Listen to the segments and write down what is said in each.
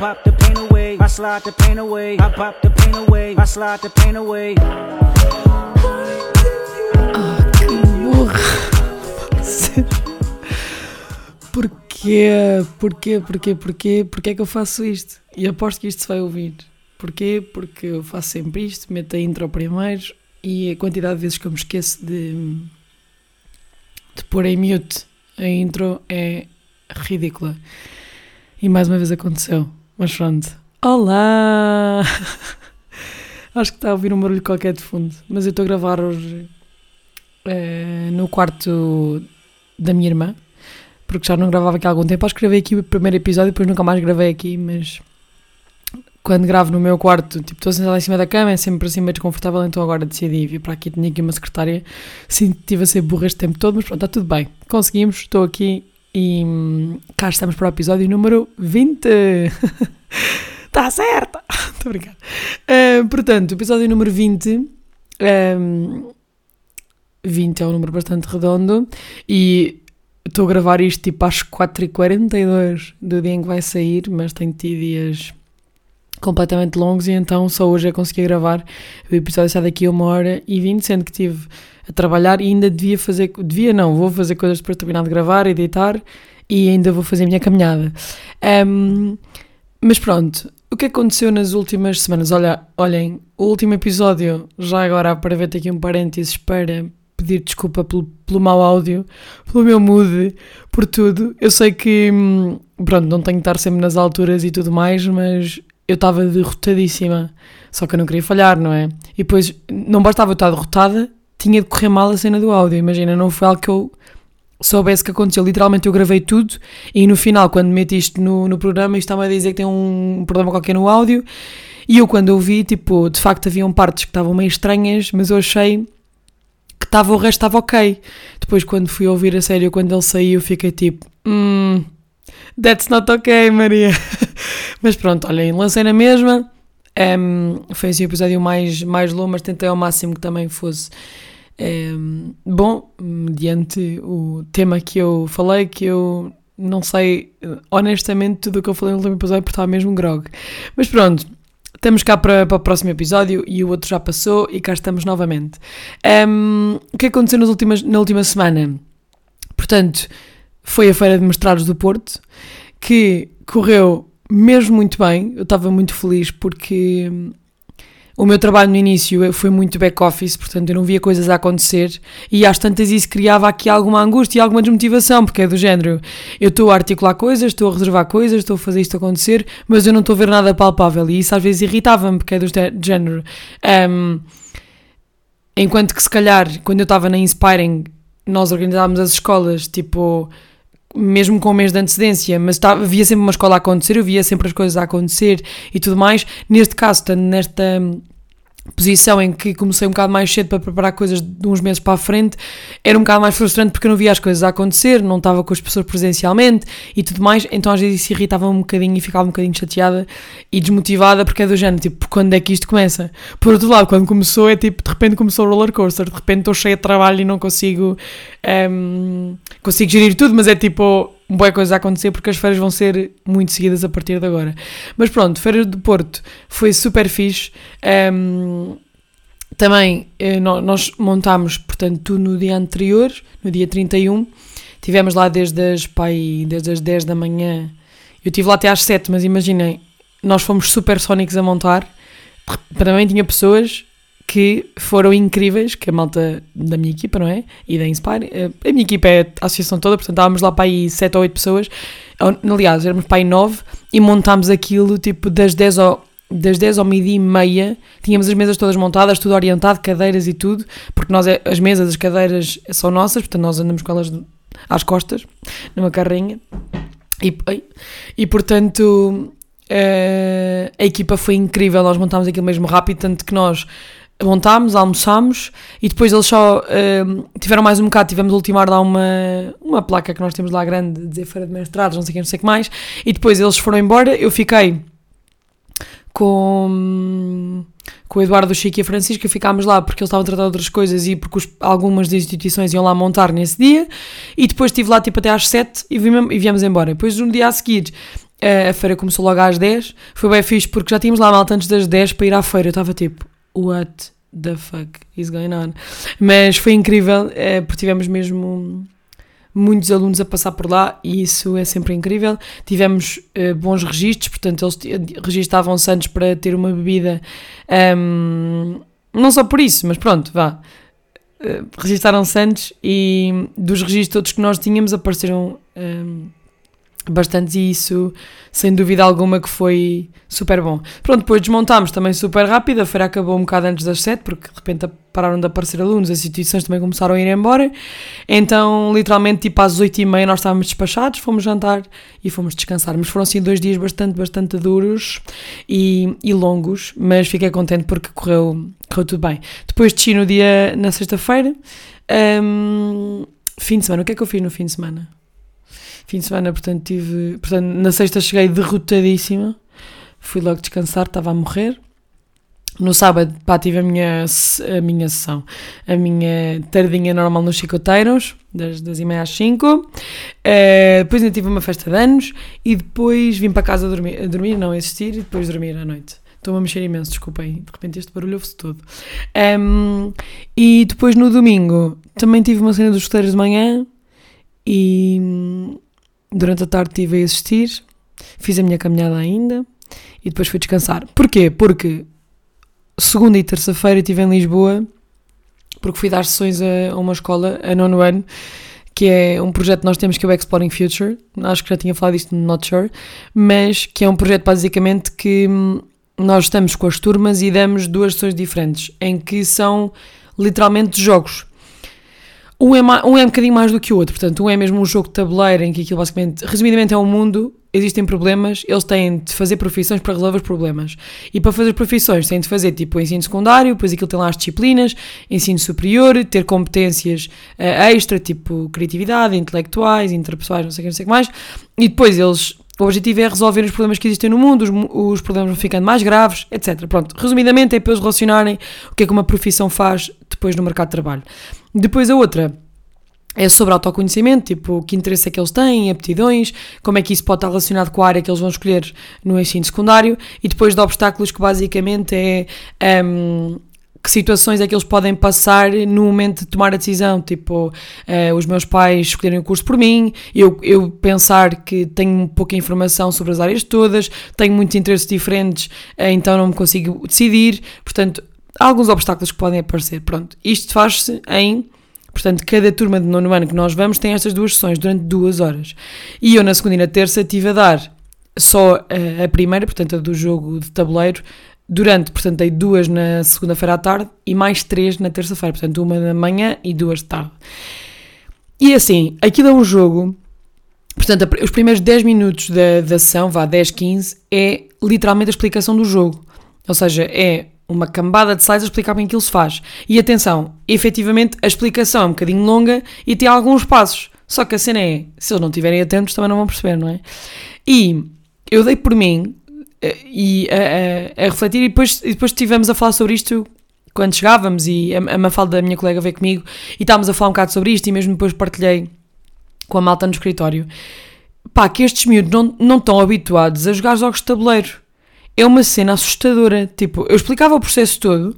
pop the pain away. I slide the pain away. I pop the pain away. I slide the pain away. Porquê? Porquê? Porquê? Porquê? Porquê é que eu faço isto? E aposto que isto se vai ouvir. Porquê? Porque eu faço sempre isto, meto a intro primeiro e a quantidade de vezes que eu me esqueço de, de pôr em mute a intro é ridícula. E mais uma vez aconteceu. Mas pronto. Olá! Acho que está a ouvir um barulho qualquer de fundo. Mas eu estou a gravar hoje eh, no quarto da minha irmã. Porque já não gravava aqui há algum tempo. Acho que gravei aqui o primeiro episódio depois nunca mais gravei aqui. Mas quando gravo no meu quarto, tipo, estou sentada em cima da cama, é sempre assim meio desconfortável. Então agora decidi vir para aqui. Tinha aqui uma secretária. Sim, estive a ser burra este tempo todo. Mas pronto, está tudo bem. Conseguimos. Estou aqui e hum, cá estamos para o episódio número 20. Está certo! Estou a brincar. Uh, portanto, episódio número 20. Um, 20 é um número bastante redondo e estou a gravar isto tipo às 4h42 do dia em que vai sair, mas tenho tido dias completamente longos e então só hoje é que consegui gravar. O episódio sai daqui a uma hora e 20, sendo que estive a trabalhar e ainda devia fazer, devia não, vou fazer coisas depois de terminar de gravar, editar e ainda vou fazer a minha caminhada. Um, mas pronto, o que aconteceu nas últimas semanas? Olha, olhem, o último episódio, já agora para ver aqui um parênteses para pedir desculpa pelo, pelo mau áudio, pelo meu mood, por tudo. Eu sei que, hum, pronto, não tenho que estar sempre nas alturas e tudo mais, mas eu estava derrotadíssima. Só que eu não queria falhar, não é? E depois, não bastava eu estar derrotada, tinha de correr mal a cena do áudio. Imagina, não foi algo que eu soubesse que aconteceu. Literalmente eu gravei tudo e no final, quando meti isto no, no programa, isto estava a dizer que tem um problema qualquer no áudio. E eu, quando ouvi, tipo, de facto haviam partes que estavam meio estranhas, mas eu achei que estava, o resto estava ok. Depois, quando fui ouvir a sério, quando ele saiu, fiquei tipo, hum, that's not ok, Maria. mas pronto, olhem, lancei na mesma. Um, foi assim o episódio mais, mais longo, mas tentei ao máximo que também fosse um, bom, mediante o tema que eu falei, que eu não sei honestamente tudo o que eu falei no último episódio porque estava mesmo grog. Mas pronto, Estamos cá para, para o próximo episódio e o outro já passou e cá estamos novamente. Um, o que aconteceu nas últimas, na última semana? Portanto, foi a Feira de Mestrados do Porto, que correu mesmo muito bem. Eu estava muito feliz porque o meu trabalho no início foi muito back-office, portanto eu não via coisas a acontecer e às tantas isso criava aqui alguma angústia e alguma desmotivação, porque é do género, eu estou a articular coisas, estou a reservar coisas, estou a fazer isto acontecer, mas eu não estou a ver nada palpável e isso às vezes irritava-me, porque é do género. Um, enquanto que se calhar, quando eu estava na Inspiring, nós organizávamos as escolas, tipo mesmo com um mês de antecedência, mas tá, havia sempre uma escola a acontecer, eu via sempre as coisas a acontecer e tudo mais. Neste caso, nesta posição em que comecei um bocado mais cedo para preparar coisas de uns meses para a frente, era um bocado mais frustrante porque eu não via as coisas a acontecer, não estava com as pessoas presencialmente e tudo mais, então às vezes isso irritava um bocadinho e ficava um bocadinho chateada e desmotivada porque é do género, tipo, quando é que isto começa? Por outro lado, quando começou é tipo, de repente começou o roller coaster, de repente estou cheia de trabalho e não consigo um, consigo gerir tudo, mas é tipo boa coisa a acontecer porque as feiras vão ser muito seguidas a partir de agora. Mas pronto, Feira do Porto foi super fixe. Um, também eh, nós montámos, portanto, tudo no dia anterior, no dia 31. Tivemos lá desde as, pai, desde as 10 da manhã. Eu estive lá até às 7, mas imaginem, nós fomos super sónicos a montar. Também tinha pessoas que foram incríveis, que a malta da minha equipa, não é? E da Inspire. Eh, a minha equipa é a associação toda, portanto estávamos lá para aí 7 ou 8 pessoas. Aliás, éramos para aí 9 e montámos aquilo tipo das 10 ao, das 10 ao meio-dia e meia. Tínhamos as mesas todas montadas, tudo orientado, cadeiras e tudo, porque nós, é, as mesas, as cadeiras são nossas, portanto nós andamos com elas às costas, numa carrinha. E, e portanto. Uh, a equipa foi incrível, nós montámos aquilo mesmo rápido, tanto que nós montámos, almoçámos e depois eles só uh, tiveram mais um bocado, tivemos a ultimar lá uma, uma placa que nós temos lá grande, dizer feira de mestrados, não sei o que, não sei o que mais, e depois eles foram embora, eu fiquei com, com o Eduardo, o Chico e a Francisca, ficámos lá porque eles estavam a tratar de outras coisas e porque os, algumas das instituições iam lá montar nesse dia, e depois estive lá tipo até às 7 e, e viemos embora. Depois no dia a seguir A feira começou logo às 10. Foi bem fixe porque já tínhamos lá malta antes das 10 para ir à feira. Eu estava tipo, what the fuck is going on? Mas foi incrível eh, porque tivemos mesmo muitos alunos a passar por lá e isso é sempre incrível. Tivemos eh, bons registros, portanto, eles registavam-se antes para ter uma bebida. ahm, não só por isso, mas pronto, vá. Eh, registaram-se antes e dos registros todos que nós tínhamos apareceram ahm, bastantes e isso, sem dúvida alguma, que foi super bom. Pronto, depois desmontámos também super rápido, a feira acabou um bocado antes das 7, porque de repente pararam de aparecer alunos, as instituições também começaram a ir embora, então literalmente tipo às 8 e meia nós estávamos despachados, fomos jantar e fomos descansar, mas foram assim dois dias bastante, bastante duros e, e longos, mas fiquei contente porque correu, correu tudo bem. Depois desci no dia, na sexta-feira, hum, fim de semana, o que é que eu fiz no fim de semana? Fim de semana, portanto, tive. Portanto, na sexta cheguei derrotadíssima. Fui logo descansar, estava a morrer. No sábado, pá, tive a minha, a minha sessão, a minha tardinha normal nos chicoteiros, das, das e meia às 5. depois ainda tive uma festa de anos e depois vim para casa dormir, dormir não assistir, e depois dormir à noite. Estou-me a mexer imenso, desculpem, de repente este barulho ouve-se todo. Ahm, e depois no domingo também tive uma cena dos escuteiros de manhã e durante a tarde estive a assistir, fiz a minha caminhada ainda e depois fui descansar. Porquê? Porque segunda e terça-feira estive em Lisboa porque fui dar sessões a, uma escola, a nono ano, que é um projeto que nós temos que é o Exploring Future. Acho que já tinha falado disto no Not Sure, mas que é um projeto basicamente que hum, nós estamos com as turmas e damos duas sessões diferentes, em que são literalmente jogos. Um é, um é um bocadinho mais do que o outro, portanto, um é mesmo um jogo de tabuleiro em que aquilo basicamente, resumidamente, é um mundo, existem problemas, eles têm de fazer profissões para resolver os problemas. E para fazer profissões têm de fazer tipo ensino secundário, depois aquilo tem lá as disciplinas, ensino superior, ter competências eh, extra, tipo criatividade, intelectuais, interpessoais, não sei o que, não sei o que mais, e depois eles. O objetivo é resolver os problemas que existem no mundo, os, os problemas vão ficando mais graves, etc. Pronto, resumidamente é para eles relacionarem o que é que uma profissão faz depois no mercado de trabalho. Depois a outra é sobre autoconhecimento, tipo, que interesse é que eles têm, aptidões, como é que isso pode estar relacionado com a área que eles vão escolher no ensino secundário, e depois de obstáculos que basicamente é hum, que situações é que eles podem passar no momento de tomar a decisão, tipo, eh, os meus pais escolherem o curso por mim, eu, eu pensar que tenho pouca informação sobre as áreas todas, tenho muitos interesses diferentes, eh, então não me consigo decidir, portanto, há alguns obstáculos que podem aparecer, pronto, isto faz-se em Portanto, cada turma de nono ano que nós vamos tem estas duas sessões durante duas horas. E eu, na segunda e na terça, estive a dar só a, a primeira, portanto, a do jogo de tabuleiro, durante, portanto, dei duas na segunda-feira à tarde e mais três na terça-feira. Portanto, uma da manhã e duas de tarde. E assim, aquilo é um jogo. Portanto, os primeiros 10 minutos da, da sessão, vá 10, 15, é literalmente a explicação do jogo. Ou seja, é uma cambada de slides a explicar bem aquilo se faz. E atenção, efetivamente a explicação é um bocadinho longa e tem alguns passos. Só que a cena é, se eles não estiverem atentos também não vão perceber, não é? E eu dei por mim eh, e a, a- a refletir e depois, e depois estivemos a falar sobre isto quando chegávamos e a, a Mafalda, a minha colega, veio comigo e estávamos a falar um bocado sobre isto e mesmo depois partilhei com a malta no escritório. Pá, que estes miúdos não, não estão habituados a jogar jogos de tabuleiro. É uma cena assustadora. Tipo, eu explicava o processo todo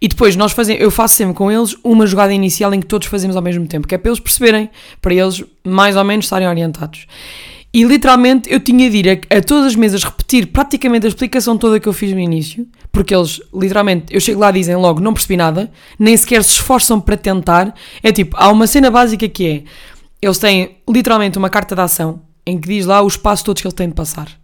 e depois nós fazemos, eu faço sempre com eles uma jogada inicial em que todos fazemos ao mesmo tempo, que é para eles perceberem, para eles mais ou menos estarem orientados. E literalmente eu tinha de ir a, a todas as mesas repetir praticamente a explicação toda que eu fiz no início, porque eles literalmente, eu chego lá e dizem logo, não percebi nada, nem sequer se esforçam para tentar. É tipo, há uma cena básica que é, eles têm literalmente uma carta de ação em que diz lá os passos todos que eles têm de passar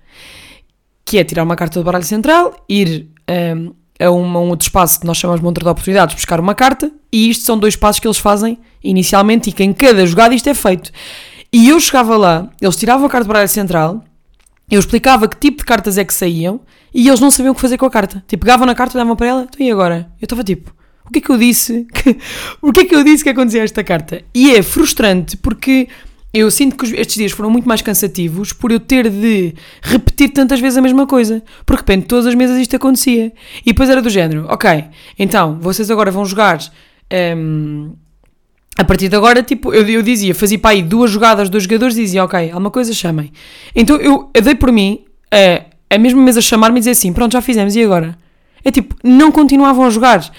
que é tirar uma carta do baralho central, ir hum, a, uma- um outro espaço que nós chamamos de montra de oportunidades, buscar uma carta, e isto são dois passos que eles fazem inicialmente e que em cada jogada isto é feito. E eu chegava lá, eles tiravam a carta do baralho central, eu explicava que tipo de cartas é que saíam, e eles não sabiam o que fazer com a carta. Tipo, pegavam na carta, olhavam para ela, então e agora? Eu estava tipo, o que é que eu disse? O que é que eu disse que acontecia a esta carta? E é frustrante porque eu sinto que estes dias foram muito mais cansativos por eu ter de repetir tantas vezes a mesma coisa. Porque de repente todas as mesas isto acontecia. E depois era do género, ok, então vocês agora vão jogar hum, a partir de agora, tipo, eu, eu dizia, fazia para aí duas jogadas, dois jogadores dizia, ok, alguma coisa chamem. Então eu, eu dei por mim a, a mesma mesa chamar-me e dizer assim, pronto, já fizemos, e agora? É tipo, não continuavam a jogar.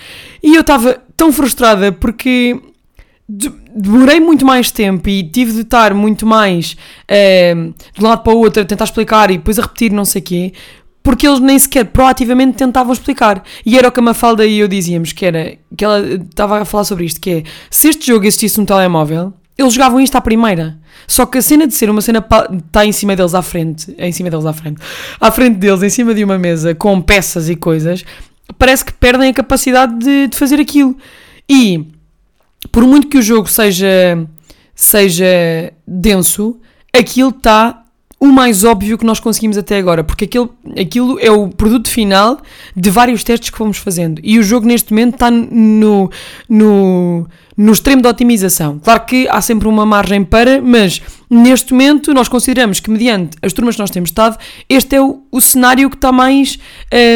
E eu estava tão frustrada porque demorei muito mais tempo e tive de estar muito mais uh, de um lado para o outro a tentar explicar e depois a repetir não sei o quê, porque eles nem sequer proativamente tentavam explicar. E era o que a Mafalda e eu dizíamos, que era, que ela estava a falar sobre isto, que é, se este jogo existisse no telemóvel, eles jogavam isto à primeira. Só que a cena de ser uma cena está em cima deles à frente, em cima deles à frente, à frente deles, em cima de uma mesa, com peças e coisas, parece que perdem a capacidade de, de fazer aquilo. E por muito que o jogo seja, seja denso, aquilo está o mais óbvio que nós conseguimos até agora, porque aquilo, aquilo é o produto final de vários testes que fomos fazendo. E o jogo neste momento está no, no, no extremo de otimização. Claro que há sempre uma margem para, mas neste momento nós consideramos que, mediante as turmas que nós temos estado, este é o, o cenário que está mais.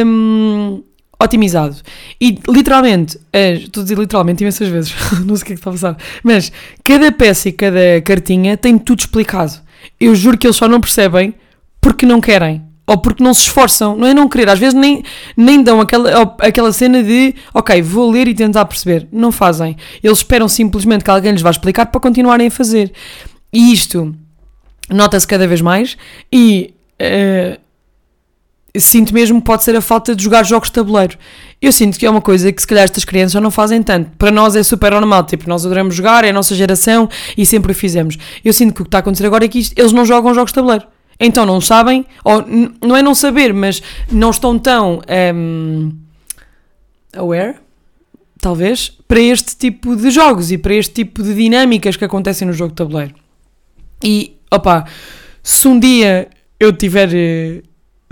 Um, otimizado. E literalmente, estou a dizer literalmente imensas vezes, não sei o que é que está a passar, mas cada peça e cada cartinha tem tudo explicado. Eu juro que eles só não percebem porque não querem. Ou porque não se esforçam, não é não querer, às vezes nem, nem dão aquela, aquela cena de ok, vou ler e tentar perceber. Não fazem. Eles esperam simplesmente que alguém lhes vá explicar para continuarem a fazer. E isto nota-se cada vez mais e uh, sinto mesmo que pode ser a falta de jogar jogos de tabuleiro. Eu sinto que é uma coisa que se calhar estas crianças já não fazem tanto. Para nós é super normal, tipo, nós adoramos jogar, é a nossa geração e sempre o fizemos. Eu sinto que o que está a acontecer agora é que isto, eles não jogam jogos de tabuleiro. Então não sabem, ou não é não saber, mas não estão tão um, aware, talvez, para este tipo de jogos e para este tipo de dinâmicas que acontecem no jogo de tabuleiro. E, opa, se um dia eu tiver eh,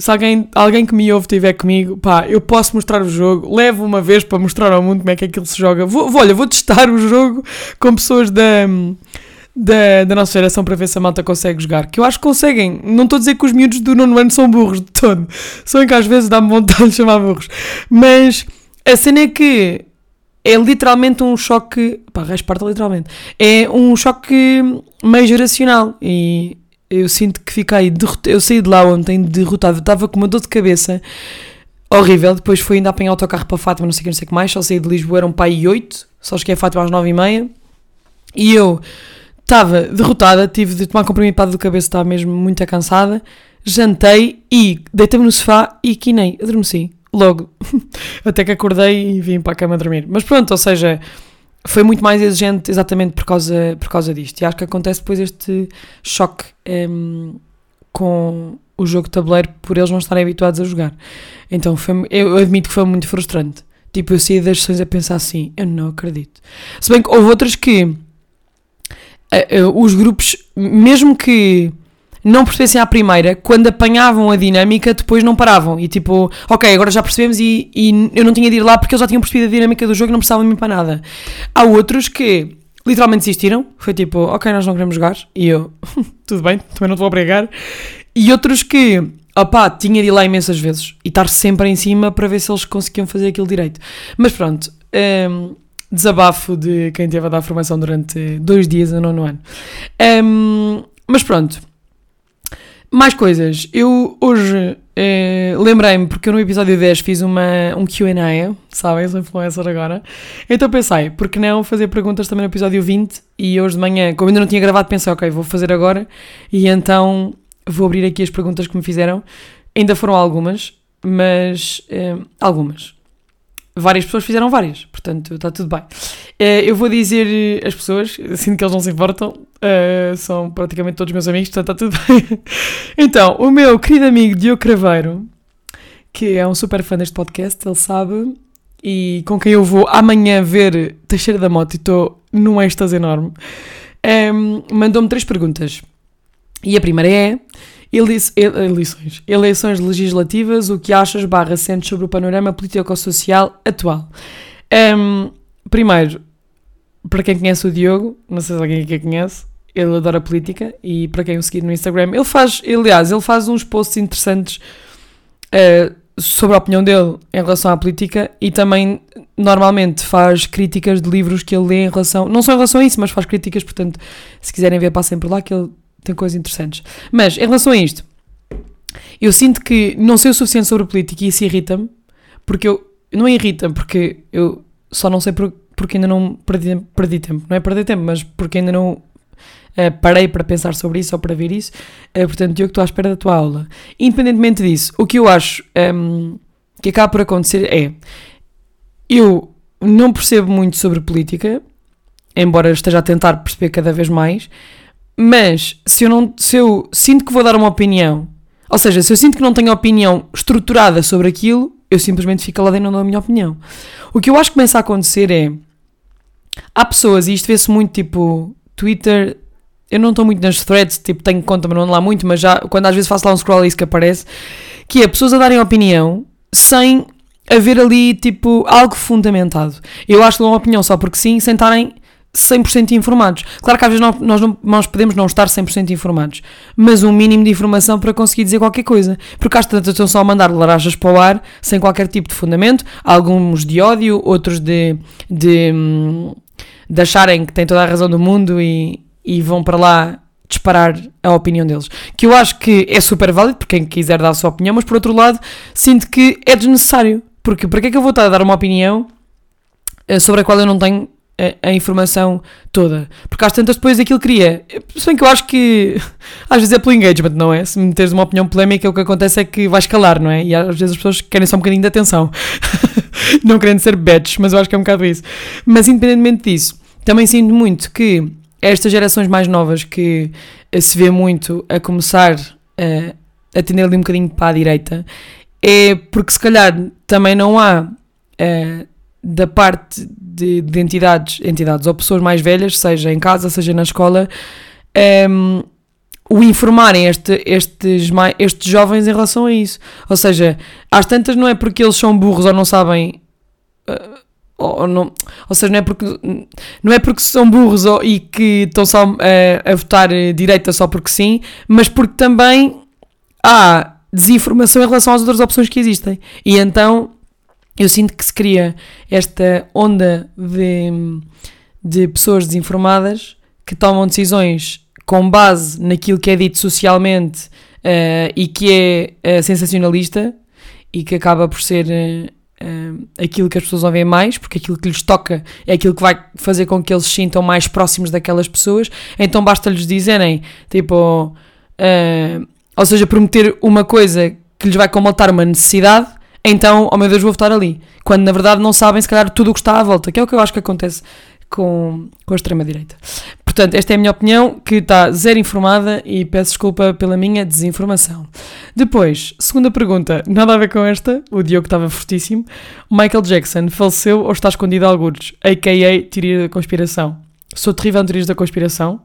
se alguém, alguém que me ouve estiver comigo, pá, eu posso mostrar o jogo, levo uma vez para mostrar ao mundo como é que aquilo se joga. Vou, vou olha, vou testar o jogo com pessoas da, da, da nossa geração para ver se a malta consegue jogar. Que eu acho que conseguem. Não estou a dizer que os miúdos do nono ano são burros de todo. São que às vezes dá-me vontade de chamar burros. Mas a cena é que é literalmente um choque. Pá, resparta literalmente. É um choque meio geracional. E eu sinto que fiquei derrotado. Eu saí de lá ontem derrotado. Estava com uma dor de cabeça horrível. Depois fui ainda apanhar autocarro para Fátima, não sei o que, não sei o que mais. Só saí de Lisboa, eram pai e 8. Só cheguei a Fátima às 9 e meia. E eu estava derrotada. Tive de tomar comprimido para do cabeça, estava mesmo muito cansada. Jantei e deitei-me no sofá e quinei. Adormeci. Logo. Até que acordei e vim para a cama dormir. Mas pronto, ou seja foi muito mais exigente exatamente por causa, por causa disto. E acho que acontece depois este choque um, com o jogo de tabuleiro por eles não estarem habituados a jogar. Então foi, eu admito que foi muito frustrante. Tipo, eu saí das sessões a pensar assim, eu não acredito. Se bem que houve outras que uh, uh, os grupos, mesmo que não pertencem à primeira, quando apanhavam a dinâmica, depois não paravam. E tipo, ok, agora já percebemos e, e eu não tinha de ir lá porque eles já tinham percebido a dinâmica do jogo e não precisavam de mim para nada. Há outros que literalmente desistiram. Foi tipo, ok, nós não queremos jogar. E eu, tudo bem, também não te vou obrigar. E outros que, opá, tinha de ir lá imensas vezes e estar sempre em cima para ver se eles conseguiam fazer aquilo direito. Mas pronto, um, desabafo de quem teve a dar formação durante dois dias no nono ano. Um, mas pronto. Mais coisas. Eu hoje eh, lembrei-me, porque eu no episódio 10 fiz uma, um QA, sabem? Sou influencer agora. Então pensei, por que não fazer perguntas também no episódio 20? E hoje de manhã, como ainda não tinha gravado, pensei, ok, vou fazer agora. E então vou abrir aqui as perguntas que me fizeram. Ainda foram algumas, mas. Eh, algumas várias pessoas fizeram várias, portanto está tudo bem. Uh, eu vou dizer as pessoas, sinto que eles não se importam, uh, são praticamente todos meus amigos, portanto está tudo bem. então, o meu querido amigo Diogo Craveiro, que é um super fã deste podcast, ele sabe, e com quem eu vou amanhã ver Teixeira da Moto e estou num êxtase enorme, um, ehm, mandou-me três perguntas. E a primeira é Eleições. Eleições legislativas, o que achas barra sentes sobre o panorama político-social atual? Um, primeiro, para quem conhece o Diogo, não sei se alguém aqui conhece, ele adora política e para quem o seguir no Instagram, ele faz, aliás, ele faz uns posts interessantes uh, sobre a opinião dele em relação à política e também normalmente faz críticas de livros que ele lê em relação, não só em relação a isso, mas faz críticas, portanto, se quiserem ver, passem por lá que ele tem coisas interessantes. Mas, em relação a isto, eu sinto que não sei o suficiente sobre política e isso irrita-me, porque eu, não irrita-me, porque eu só não sei por, porque ainda não perdi, perdi tempo, não é perder tempo, mas porque ainda não Uh, parei para pensar sobre isso ou para ver isso. Uh, portanto, eu que estou à espera da tua aula. Independentemente disso, o que eu acho um, que acaba por acontecer é eu não percebo muito sobre política, embora esteja a tentar perceber cada vez mais, mas se eu, não, se eu sinto que vou dar uma opinião, ou seja, se eu sinto que não tenho opinião estruturada sobre aquilo, eu simplesmente fico lá dentro e não dou a minha opinião. O que eu acho que começa a acontecer é. Há pessoas, e isto vê-se muito tipo Twitter, eu não estou muito nas threads, tipo, tenho conta, mas não ando lá muito, mas já quando às vezes faço lá um scroll é isso que aparece, que é pessoas a darem opinião sem haver ali, tipo, algo fundamentado. Eu acho que dão uma opinião só porque sim, sem estarem 100% informados. Claro que às vezes nós, não, nós podemos não estar 100% informados, mas um mínimo de informação para conseguir dizer qualquer coisa. Porque às tantas estão só a mandar laranjas para o ar, sem qualquer tipo de fundamento, alguns de ódio, outros de, de, de acharem que têm toda a razão do mundo e, e vão para lá disparar a opinião deles. Que eu acho que é super válido para quem quiser dar a sua opinião, mas por outro lado, sinto que é desnecessário. Porque para que é que eu vou estar a dar uma opinião eh, sobre a qual eu não tenho a, a, informação toda. Porque às tantas depois aquilo cria. Se bem que eu acho que às vezes é pelo engagement, não é? Se me teres uma opinião polémica, o que acontece é que vai escalar, não é? E às vezes as pessoas querem só um bocadinho de atenção. não querendo ser badges, mas eu acho que é um bocado isso. Mas independentemente disso, também sinto muito que estas gerações mais novas que eh, se vê muito a começar a, a tender ali um bocadinho para a direita, é porque se calhar também não há. Uh, da parte de, de, entidades, entidades ou pessoas mais velhas, seja em casa, seja na escola, ehm, o informarem este, estes, estes jovens em relação a isso. Ou seja, às tantas não é porque eles são burros ou não sabem. Ou, não, ou seja, não é porque, não é porque são burros ou, e que estão só uh, a votar direita só porque sim, mas porque também há desinformação em relação às outras opções que existem. E então eu sinto que se cria esta onda de, de pessoas desinformadas que tomam decisões com base naquilo que é dito socialmente uh, e que é uh, sensacionalista e que acaba por ser uh, aquilo que as pessoas ouvem mais, porque aquilo que lhes toca é aquilo que vai fazer com que eles se sintam mais próximos daquelas pessoas. Então basta-lhes dizerem, tipo, ou seja, prometer uma coisa que lhes vai combatar uma necessidade então, oh meu Deus, vou votar ali. Quando na verdade não sabem, se calhar, tudo o que está à volta, que é o que eu acho que acontece com, com a extrema-direita. Portanto, esta é a minha opinião, que está zero informada e peço desculpa pela minha desinformação. Depois, segunda pergunta, nada a ver com esta, o Diogo estava fortíssimo. Michael Jackson faleceu ou está escondido a algures, a.k.a. teoria da conspiração. Sou terrível em da conspiração.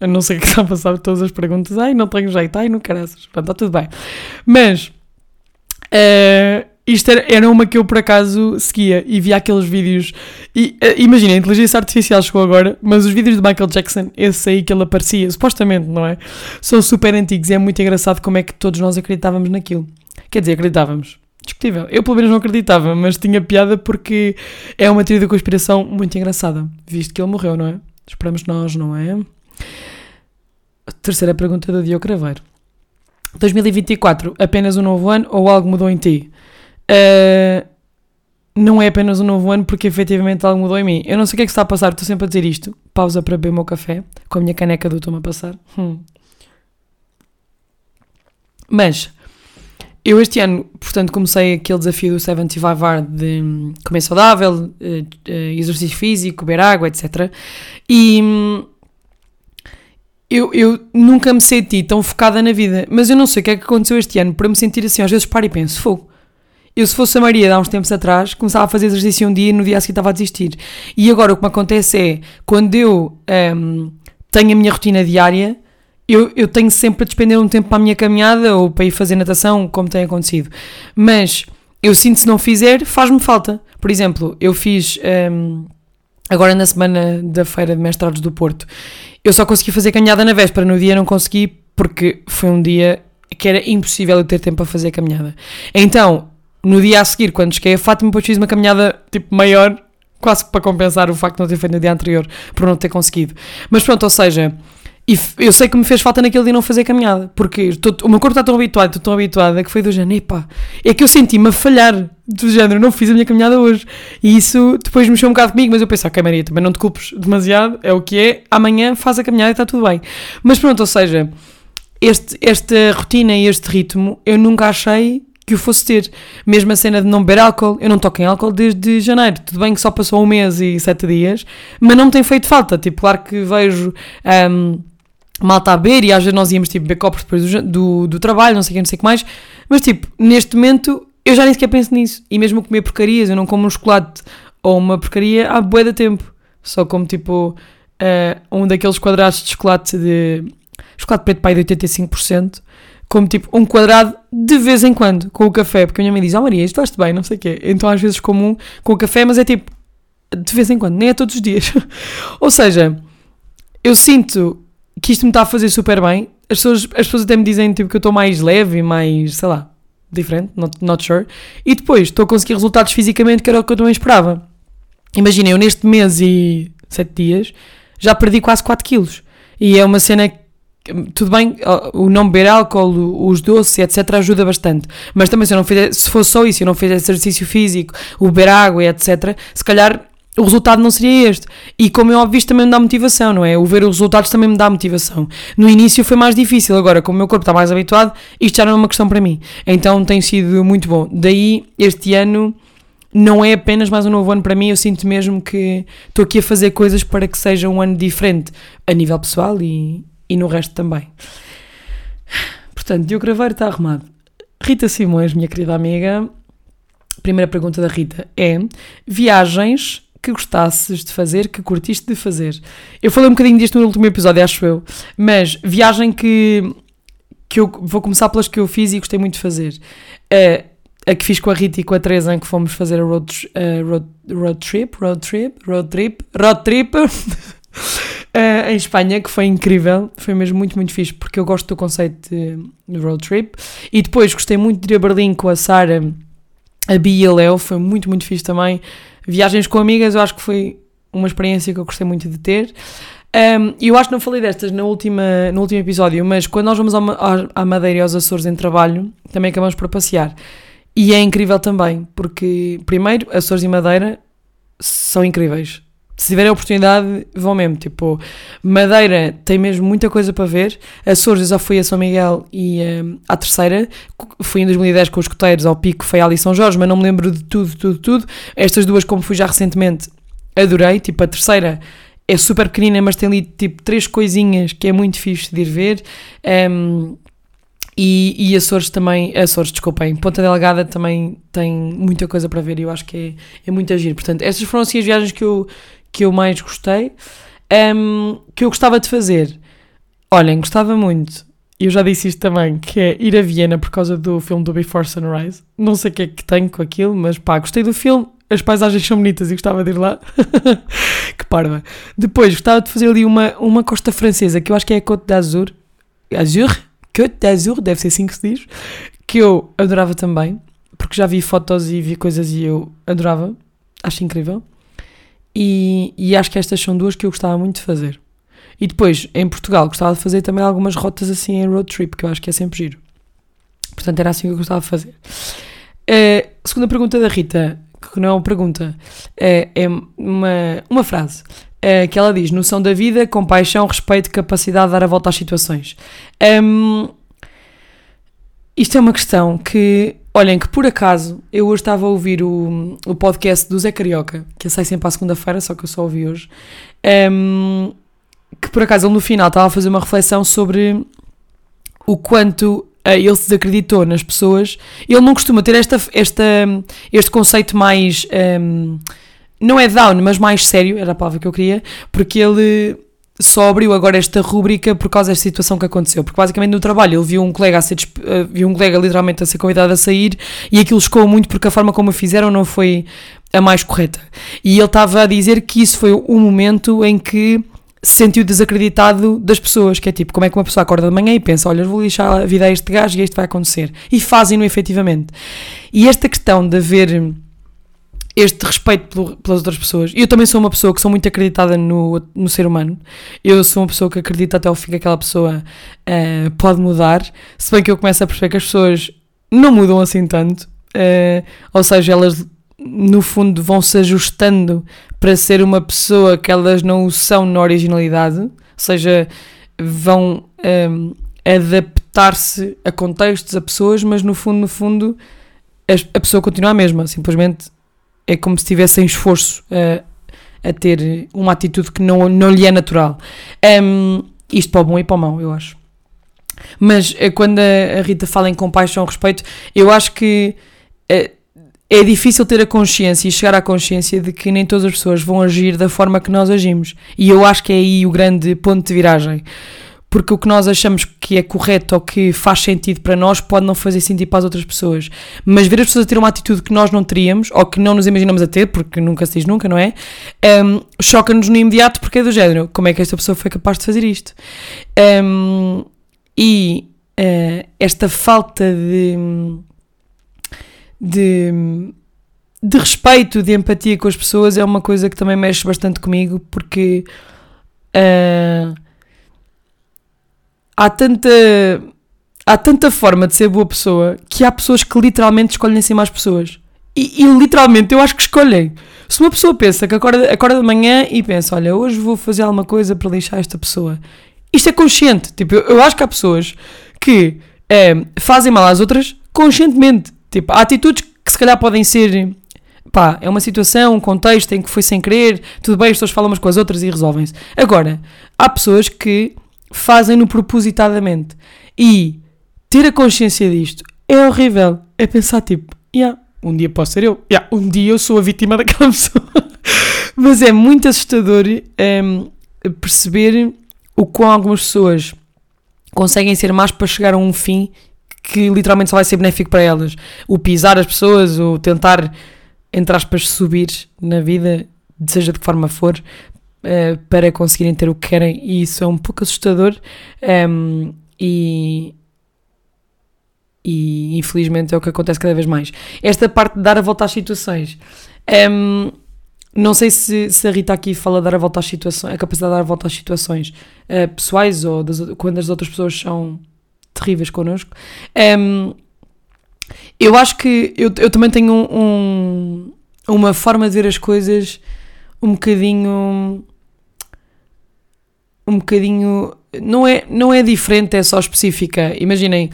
Eu não sei o que está a passar todas as perguntas. Ai, não tenho jeito. Ai, não caraças. Pronto, está tudo bem. Mas Uh, isto era, era, uma que eu por acaso seguia e via aqueles vídeos. E uh, imagina, a inteligência artificial chegou agora, mas os vídeos de Michael Jackson, esse aí que ele aparecia, supostamente, não é? São super antigos e é muito engraçado como é que todos nós acreditávamos naquilo. Quer dizer, acreditávamos. Discutível. Eu pelo menos não acreditava, mas tinha piada porque é uma teoria da conspiração muito engraçada, visto que ele morreu, não é? Esperamos nós, não é? Terceira pergunta do Diogo Craveiro. 2024, apenas um novo ano ou algo mudou em ti? Uh, não é apenas um novo ano porque efetivamente algo mudou em mim. Eu não sei o que é que está a passar, estou sempre a dizer isto. Pausa para beber o meu café com a minha caneca do estou-me a passar. Hum. Mas eu este ano, portanto, comecei aquele desafio do 75 Hard de hum, comer saudável, eh, eh, exercício físico, beber água, etc. E hum, eu, eu nunca me senti tão focada na vida, mas eu não sei o que é que aconteceu este ano para me sentir assim. Às vezes paro e penso, fogo. Eu, se fosse a Maria há uns tempos atrás, começava a fazer exercício um dia e no dia a seguir estava a desistir. E agora o que me acontece é, quando eu um, tenho a minha rotina diária, eu, eu tenho sempre a despender um tempo para a minha caminhada ou para ir fazer natação, como tem acontecido. Mas eu sinto se não fizer, faz-me falta. Por exemplo, eu fiz. Um, agora na semana da Feira de Mestrados do Porto, eu só consegui fazer caminhada na véspera, no dia não consegui porque foi um dia que era impossível eu ter tempo para fazer caminhada. Então, no dia a seguir, quando cheguei a Fátima, depois fiz uma caminhada tipo maior, quase para compensar o facto de não ter feito no dia anterior, por não ter conseguido. Mas pronto, ou seja, eu sei que me fez falta naquele dia não fazer caminhada, porque estou, o meu corpo está tão habituado, estou tão habituada que foi do género, epá, é que eu senti-me a falhar do género, não fiz a minha caminhada hoje. E isso depois mexeu um bocado comigo, mas eu pensei, ok Maria, também não te culpes demasiado, é o que é, amanhã faz a caminhada e está tudo bem. Mas pronto, ou seja, este, esta rotina e este ritmo eu nunca achei que o fosse ter. Mesmo a cena de não beber álcool, eu não toco em álcool desde janeiro. Tudo bem que só passou um mês e sete dias, mas não tem feito falta. Tipo, claro que vejo. Um, malta a beber e às vezes nós íamos tipo beber copos depois do, do, do trabalho, não sei o que, não sei o que mais, mas tipo, neste momento eu já nem sequer penso nisso. E mesmo comer porcarias, eu não como um chocolate ou uma porcaria há bué de tempo. Só como tipo uh, um daqueles quadrados de chocolate de. chocolate preto pai de 85%, como tipo um quadrado de vez em quando com o café, porque a minha mãe diz: Ah, oh, Maria, isto faz bem, não sei o quê. Então às vezes como com o café, mas é tipo de vez em quando, nem é todos os dias. ou seja, eu sinto que isto me está a fazer super bem. As pessoas, as pessoas até me dizem tipo, que eu estou mais leve e mais, sei lá, diferente, not, not sure. E depois estou a conseguir resultados fisicamente que era o que eu também esperava. Imaginem, eu neste mês e 7 dias já perdi quase 4 quilos. E é uma cena que tudo bem, o não beber álcool, os doces, etc, ajuda bastante. Mas também se eu não se fosse só isso, eu não fizer exercício físico, o beber água, etc, se calhar o resultado não seria este. E como é óbvio, isto também me dá motivação, não é? O ver os resultados também me dá motivação. No início foi mais difícil, agora, como o meu corpo está mais habituado, isto já não é uma questão para mim. Então tem sido muito bom. Daí, este ano não é apenas mais um novo ano para mim, eu sinto mesmo que estou aqui a fazer coisas para que seja um ano diferente, a nível pessoal e, e no resto também. Portanto, Diogo Craveiro está arrumado. Rita Simões, minha querida amiga, primeira pergunta da Rita é: viagens que gostasses de fazer, que curtiste de fazer. Eu falei um bocadinho disto no último episódio, acho eu, mas viagem que, que eu vou começar pelas que eu fiz e gostei muito de fazer. Uh, a que fiz com a Rita e com a Teresa, em que fomos fazer a road, uh, road, road trip, road trip, road trip, road trip. Uh, em Espanha, que foi incrível, foi mesmo muito, muito fixe, porque eu gosto do conceito de road trip. E depois gostei muito de ir a Berlim com a Sara, a Bia e a Leo, foi muito, muito fixe também. Viagens com amigas, eu acho que foi uma experiência que eu gostei muito de ter. Um, eu acho que não falei destas no, última, no último episódio, mas quando nós vamos à Madeira e aos Açores em trabalho, também acabamos por passear. E é incrível também, porque, primeiro, Açores e Madeira são incríveis se tiverem a oportunidade, vão mesmo. Tipo, Madeira tem mesmo muita coisa para ver. Açores, eu já fui a São Miguel e um, à terceira. Fui em 2010 com os coteiros ao pico, foi ali São Jorge, mas não me lembro de tudo, tudo, tudo. Estas duas, como fui já recentemente, adorei. Tipo, a terceira é super pequenina, mas tem ali tipo três coisinhas que é muito fixe de ir ver. Um, e, e Açores também, Açores, desculpem, Ponta Delgada também tem muita coisa para ver e eu acho que é, é muito agir. Portanto, estas foram assim as viagens que eu, que eu mais gostei, um, que eu gostava de fazer. Olhem, gostava muito, eu já disse isto também, que é ir a Viena por causa do filme do Before Sunrise. Não sei o que é que tenho com aquilo, mas pá, gostei do filme, as paisagens são bonitas e gostava de ir lá. que parva. Depois, gostava de fazer ali uma, uma costa francesa, que eu acho que é a Côte d'Azur. Azur? Côte d'Azur, deve ser assim que se diz. Que eu adorava também, porque já vi fotos e vi coisas e eu adorava. Acho incrível. E, e acho que estas são duas que eu gostava muito de fazer. E depois, em Portugal, gostava de fazer também algumas rotas assim em road trip, que eu acho que é sempre giro. Portanto, era assim que eu gostava de fazer. Uh, segunda pergunta da Rita, que não é uma pergunta, uh, é uma, uma frase. Uh, que ela diz: noção da vida, compaixão, respeito, capacidade de dar a volta às situações. Um, isto é uma questão que Olhem, que por acaso eu hoje estava a ouvir o, o podcast do Zé Carioca, que sai sempre à segunda-feira, só que eu só ouvi hoje. Um, que por acaso ele no final estava a fazer uma reflexão sobre o quanto uh, ele se desacreditou nas pessoas. Ele não costuma ter esta, esta, este conceito mais. Um, não é down, mas mais sério, era a palavra que eu queria, porque ele só abriu agora esta rúbrica por causa desta situação que aconteceu. Porque basicamente no trabalho ele viu um colega a ser, uh, viu um colega literalmente a ser convidado a sair e aquilo chocou muito porque a forma como o fizeram não foi a mais correta. E ele estava a dizer que isso foi o momento em que se sentiu desacreditado das pessoas, que é tipo, como é que uma pessoa acorda de manhã e pensa, olha, vou lixar a vida a este gajo e isto vai acontecer. E fazem-no efetivamente. E esta questão de haver este respeito pelas outras pessoas. Eu também sou uma pessoa que sou muito acreditada no, no ser humano. Eu sou uma pessoa que acredita até ao fim que aquela pessoa uh, pode mudar. Se bem que eu começo a perceber que as pessoas não mudam assim tanto. Uh, ou seja, elas no fundo vão se ajustando para ser uma pessoa que elas não são na originalidade. Ou seja, vão um, eh, adaptar-se a contextos, a pessoas, mas no fundo, no fundo, a pessoa continua a mesma. Simplesmente é como se estivesse em esforço a, a ter uma atitude que não, não lhe é natural. Um, isto para o bom e para o mau, eu acho. Mas eh, quando a Rita fala em compaixão, respeito, eu acho que é, é difícil ter a consciência e chegar à consciência de que nem todas as pessoas vão agir da forma que nós agimos. E eu acho que é aí o grande ponto de viragem porque o que nós achamos que é correto ou que faz sentido para nós pode não fazer sentido para as outras pessoas. Mas ver as pessoas a ter uma atitude que nós não teríamos ou que não nos imaginamos a ter, porque nunca se diz nunca, não é? Um, Choca-nos no imediato porque é do género. Como é que esta pessoa foi capaz de fazer isto? Um, e uh, esta falta de, de, de respeito, de empatia com as pessoas é uma coisa que também mexe bastante comigo porque. Uh, há tanta. Há tanta forma de ser boa pessoa que há pessoas que literalmente escolhem ser mais pessoas. E, e, literalmente eu acho que escolhem. Se uma pessoa pensa que acorda, acorda de manhã e pensa, olha, hoje vou fazer alguma coisa para lixar esta pessoa. Isto é consciente. Tipo, eu, eu acho que há pessoas que é, fazem mal às outras conscientemente. Tipo, há atitudes que se calhar podem ser. Pá, é uma situação, um contexto em que foi sem querer, tudo bem, as pessoas falam umas com as outras e resolvem-se. Agora, há pessoas que fazem-no propositadamente. E ter a consciência disto é horrível. É pensar tipo, yeah, um dia posso ser eu, yeah, um dia eu sou a vítima daquela pessoa. Mas é muito assustador um, ehm, perceber o quão algumas pessoas conseguem ser más para chegar a um fim que literalmente só vai ser benéfico para elas. O pisar as pessoas, o tentar, entre aspas, subir na vida, seja de que forma for, uh, para conseguirem ter o que querem e isso é um pouco assustador um, ehm, e, e infelizmente é o que acontece cada vez mais. Esta parte de dar a volta às situações. Um, ehm, não sei se, se, a Rita aqui fala dar a volta às situações, a capacidade de dar a volta às situações uh, pessoais ou das, quando as outras pessoas são terríveis connosco. Um, ehm, eu acho que eu, eu também tenho um, um, uma forma de ver as coisas um bocadinho um bocadinho não é não é diferente é só específica. Imaginem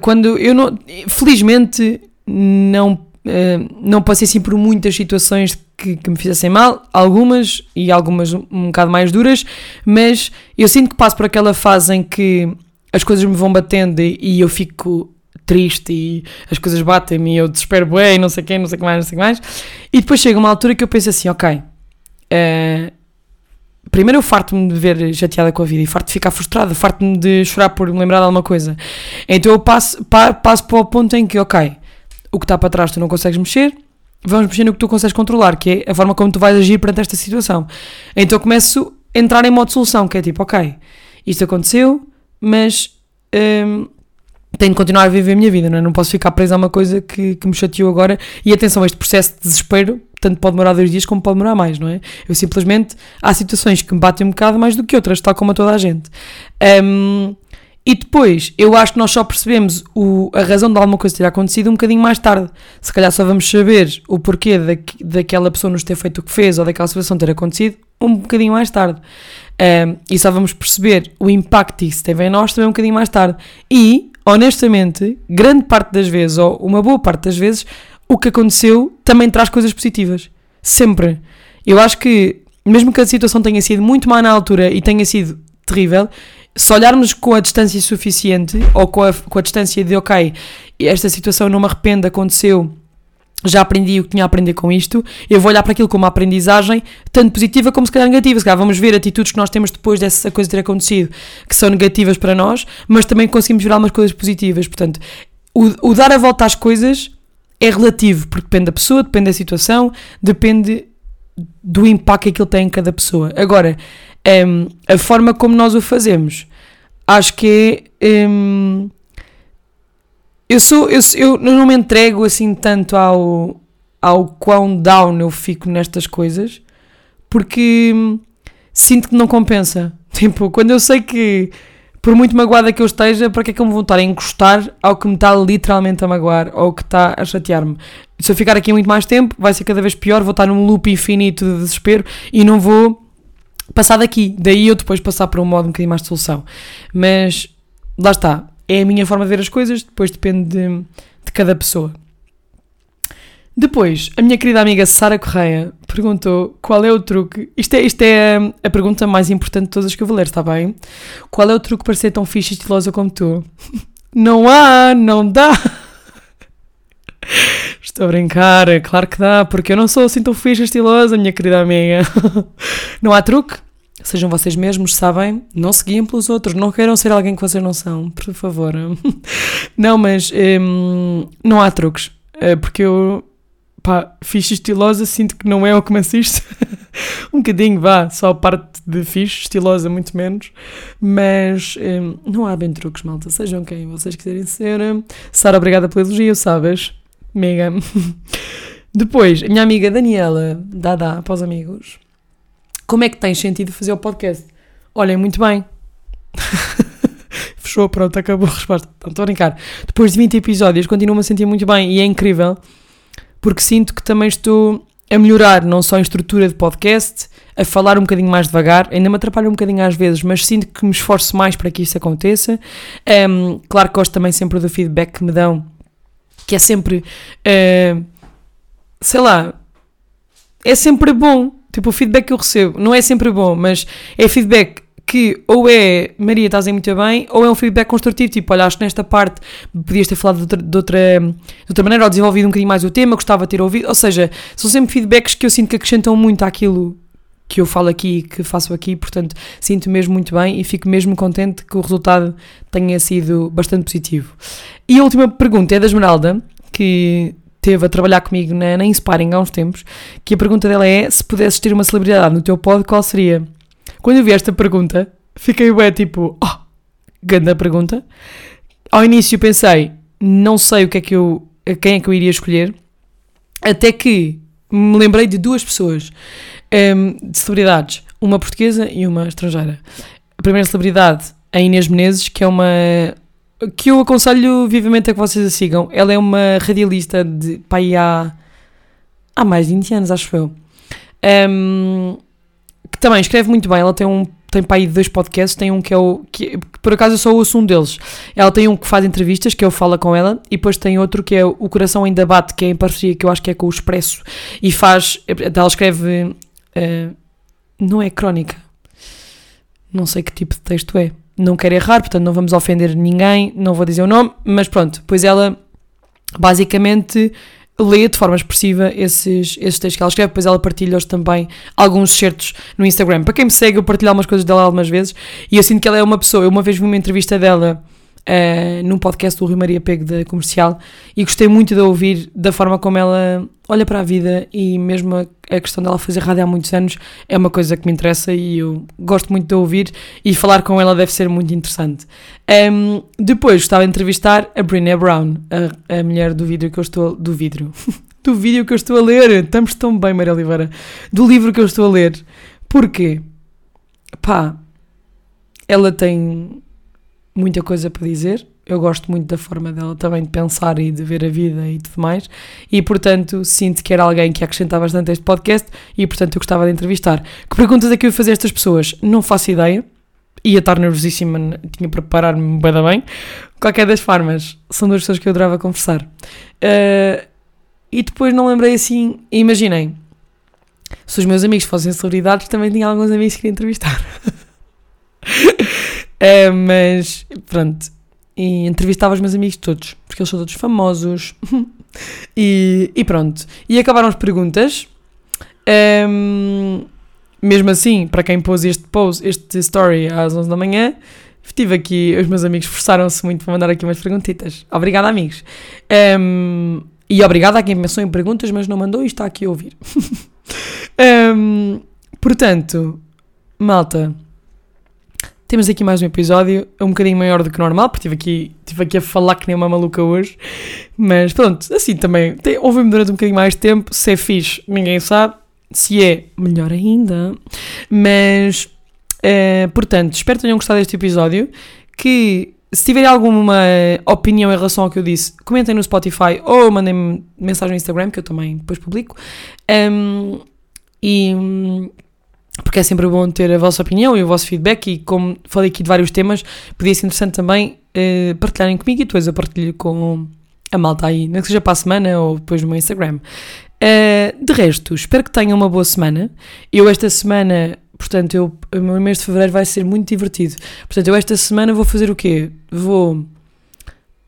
quando eu não felizmente não uh, não passei assim por muitas situações que, que, me fizessem mal algumas e algumas um, bocado mais duras mas eu sinto que passo por aquela fase em que as coisas me vão batendo e eu fico triste e as coisas batem-me e eu desespero bem, não sei quem, não sei o que mais, não sei o que mais. E depois chega uma altura que eu penso assim, ok, uh, primeiro eu farto-me de ver chateada com a vida e farto de ficar frustrada, farto-me de chorar por me lembrar de alguma coisa. Então eu passo, pa, passo para o ponto em que, ok, o que está para trás tu não consegues mexer, vamos mexer no que tu consegues controlar, que é a forma como tu vais agir perante esta situação. Então eu começo a entrar em modo solução, que é tipo, ok, isto aconteceu, mas... Um, tenho de continuar a viver a minha vida, não é? Não posso ficar presa a uma coisa que, que me chateou agora. E atenção, este processo de desespero tanto pode demorar dois dias como pode demorar mais, não é? Eu simplesmente. Há situações que me batem um bocado mais do que outras, tal como a toda a gente. Um, e depois, eu acho que nós só percebemos o, a razão de alguma coisa ter acontecido um bocadinho mais tarde. Se calhar só vamos saber o porquê da, daquela pessoa nos ter feito o que fez ou daquela situação ter acontecido um bocadinho mais tarde. Um, e só vamos perceber o impacto que isso teve em nós também um bocadinho mais tarde. E honestamente, grande parte das vezes, ou uma boa parte das vezes, o que aconteceu também traz coisas positivas. Sempre. Eu acho que, mesmo que a situação tenha sido muito má na altura e tenha sido terrível, se olharmos com a distância suficiente, ou com a, com a distância de, ok, esta situação não me arrependo, aconteceu, já aprendi o que tinha a aprender com isto, eu vou olhar para aquilo como uma aprendizagem, tanto positiva como se calhar negativa. Se calhar vamos ver atitudes que nós temos depois dessa coisa ter acontecido, que são negativas para nós, mas também conseguimos ver algumas coisas positivas. Portanto, o, o dar a volta às coisas é relativo, porque depende da pessoa, depende da situação, depende do impacto que aquilo tem em cada pessoa. Agora, um, a forma como nós o fazemos, acho que é. Um, eu, sou, eu, eu não me entrego assim tanto ao, ao quão down eu fico nestas coisas, porque sinto que não compensa. Tipo, quando eu sei que por muito magoada que eu esteja, para que é que eu me vou estar a encostar ao que me está literalmente a magoar ou que está a chatear-me? Se eu ficar aqui muito mais tempo, vai ser cada vez pior, vou estar num loop infinito de desespero e não vou passar daqui. Daí eu depois passar para um modo um bocadinho mais de solução. Mas lá está, é a minha forma de ver as coisas, depois depende de, de cada pessoa. Depois, a minha querida amiga Sara Correia perguntou qual é o truque. Isto é, isto é a, pergunta mais importante de todas que eu vou ler, está bem? Qual é o truque para ser tão fixe e estilosa como tu? Não há, não dá. Estou a brincar, claro que dá, porque eu não sou assim tão fixe e estilosa, minha querida amiga. Não há truque? Sejam vocês mesmos, sabem? Não se guiem pelos outros, não queiram ser alguém que vocês não são, por favor. Não, mas hum, não há truques, eh, porque eu pá, fixe estilosa, sinto que não é o que me assiste. um bocadinho, vá, só parte de fixe, estilosa, muito menos. Mas hum, não há bem truques, malta. Sejam quem vocês quiserem ser. Sara, obrigada pelo elogio, sabes? Mega. Depois, a minha amiga Daniela, Dada, para os amigos. Como é que tens sentido fazer o podcast? Olhem, muito bem. Fechou, pronto, acabou a resposta. Não estou a brincar. Depois de 20 episódios, continuo-me a sentir muito bem e é incrível porque sinto que também estou a melhorar, não só em estrutura de podcast, a falar um bocadinho mais devagar, ainda me atrapalho um bocadinho às vezes, mas sinto que me esforço mais para que isso aconteça. Um, claro que gosto também sempre do feedback que me dão, que é sempre, uh, sei lá, é sempre bom. Tipo, o feedback que eu recebo não é sempre bom, mas é feedback que ou é Maria, estás aí muito bem, ou é um feedback construtivo, tipo, olha, acho que nesta parte podias ter falado de outra, de outra, de outra maneira ou desenvolvido um bocadinho mais o tema, gostava de ter ouvido, ou seja, são sempre feedbacks que eu sinto que acrescentam muito àquilo que eu falo aqui, que faço aqui, portanto, sinto mesmo muito bem e fico mesmo contente que o resultado tenha sido bastante positivo. E a última pergunta é da Esmeralda, que teve a trabalhar comigo na, na Inspiring há uns tempos, que a pergunta dela é, se pudesses ter uma celebridade no teu pod, qual seria? Quando eu vi esta pergunta, fiquei bem tipo, oh, grande pergunta. Ao início pensei, não sei o que é que eu, quem é que eu iria escolher, até que me lembrei de duas pessoas, um, de celebridades, uma portuguesa e uma estrangeira. A primeira celebridade, a Inês Menezes, que é uma que eu aconselho vivamente a que vocês a sigam. Ela é uma radialista de pai há, há mais de 20 anos, acho eu. Um, que também escreve muito bem. Ela tem um tem aí dois podcasts, tem um que é o que por acaso eu só ouço um deles. Ela tem um que faz entrevistas, que eu falo com ela, e depois tem outro que é o Coração Ainda Bate, que é em parceria, que eu acho que é com o Expresso, e faz, ela escreve, uh, não é crónica, não sei que tipo de texto é, não quero errar, portanto não vamos ofender ninguém, não vou dizer o nome, mas pronto, pois ela basicamente lê de forma expressiva esses, esses textos que ela escreve, depois ela partilha-os também, alguns certos no Instagram. Para quem me segue, eu partilho algumas coisas dela algumas vezes e eu sinto que ela é uma pessoa. Eu uma vez vi uma entrevista dela uh, num podcast do Rui Maria Pego da Comercial e gostei muito de ouvir da forma como ela olha para a vida e mesmo a, a questão dela fazer rádio há muitos anos é uma coisa que me interessa e eu gosto muito de ouvir e falar com ela deve ser muito interessante. Um, depois gostava de entrevistar a Brené Brown, a, a mulher do vídeo que eu estou do vidro. do vídeo que eu estou a ler. Estamos tão bem, Maria Oliveira. Do livro que eu estou a ler. Porquê? Pá, ela tem muita coisa para dizer. Eu gosto muito da forma dela também de pensar e de ver a vida e tudo mais. E, portanto, sinto que era alguém que acrescentava bastante este podcast e, portanto, eu gostava de entrevistar. Que perguntas é que eu ia fazer a estas pessoas? Não faço ideia. Ia estar nervosíssima, tinha para preparar-me bem, bem. Qualquer das formas, são duas pessoas que eu adorava conversar. Uh, e depois não lembrei assim, imaginem, se os meus amigos fossem celebridades, também tinha alguns amigos que queria entrevistar. É, mas pronto. E entrevistava os meus amigos todos, porque eles são todos famosos. e, e, pronto. E acabaram as perguntas. Um, mesmo assim, para quem pôs este post, este story às 11 da manhã, tive aqui, os meus amigos forçaram-se muito para mandar aqui umas perguntitas. Obrigada, amigos. Um, e obrigada a quem pensou em perguntas, mas não mandou e está aqui a ouvir. Um, portanto, malta, temos aqui mais um episódio, é um bocadinho maior do que normal, porque estive aqui, estive aqui a falar que nem uma maluca hoje. Mas pronto, assim também, ouve-me durante um bocadinho mais tempo. Se é fixe, ninguém sabe. Se é, melhor ainda. Mas, uh, portanto, espero que tenham gostado deste episódio. Que se tiverem alguma opinião em relação ao que eu disse, comentem no Spotify ou mandem-me mensagem no Instagram, que eu também depois publico. Um, e porque é sempre bom ter a vossa opinião e o vosso feedback e como falei aqui de vários temas, podia ser interessante também uh, partilharem comigo e depois eu partilho com a malta aí, nem que seja para a semana ou depois no meu Instagram. Uh, de resto, espero que tenham uma boa semana. Eu esta semana, portanto, eu, o meu mês de fevereiro vai ser muito divertido. Portanto, eu esta semana vou fazer o quê? Vou...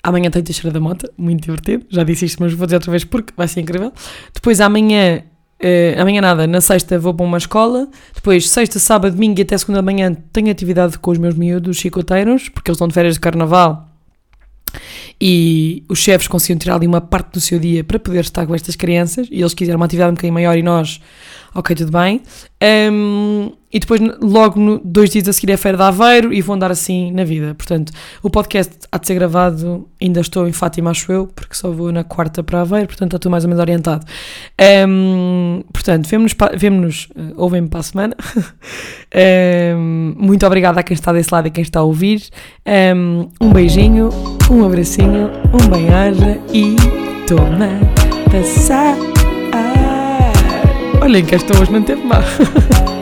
Amanhã tenho Teixeira da Mota, muito divertido. Já disse isto, mas vou dizer outra vez porque vai ser incrível. Depois amanhã Uh, amanhã nada, na sexta vou para uma escola, depois sexta, sábado, domingo e até segunda manhã tenho atividade com os meus miúdos chicoteiros, porque eles estão de férias de carnaval e os chefes conseguiam tirar ali uma parte do seu dia para poder estar com estas crianças e eles quiseram uma atividade um bocadinho maior e nós, ok, tudo bem. Um, e depois, logo no, dois dias a seguir, é a Feira de Aveiro e vou andar assim na vida. Portanto, o podcast há de ser gravado, ainda estou em Fátima, acho eu, porque só vou na quarta para Aveiro, portanto está tudo mais ou menos orientado. Um, portanto, vemo-nos, vemo-nos uh, ouvem-me para a semana. um, muito obrigada a quem está desse lado e quem está a ouvir. Um, um beijinho, um abracinho, um bem-aja e toma passar. lengi að stóðast með dimma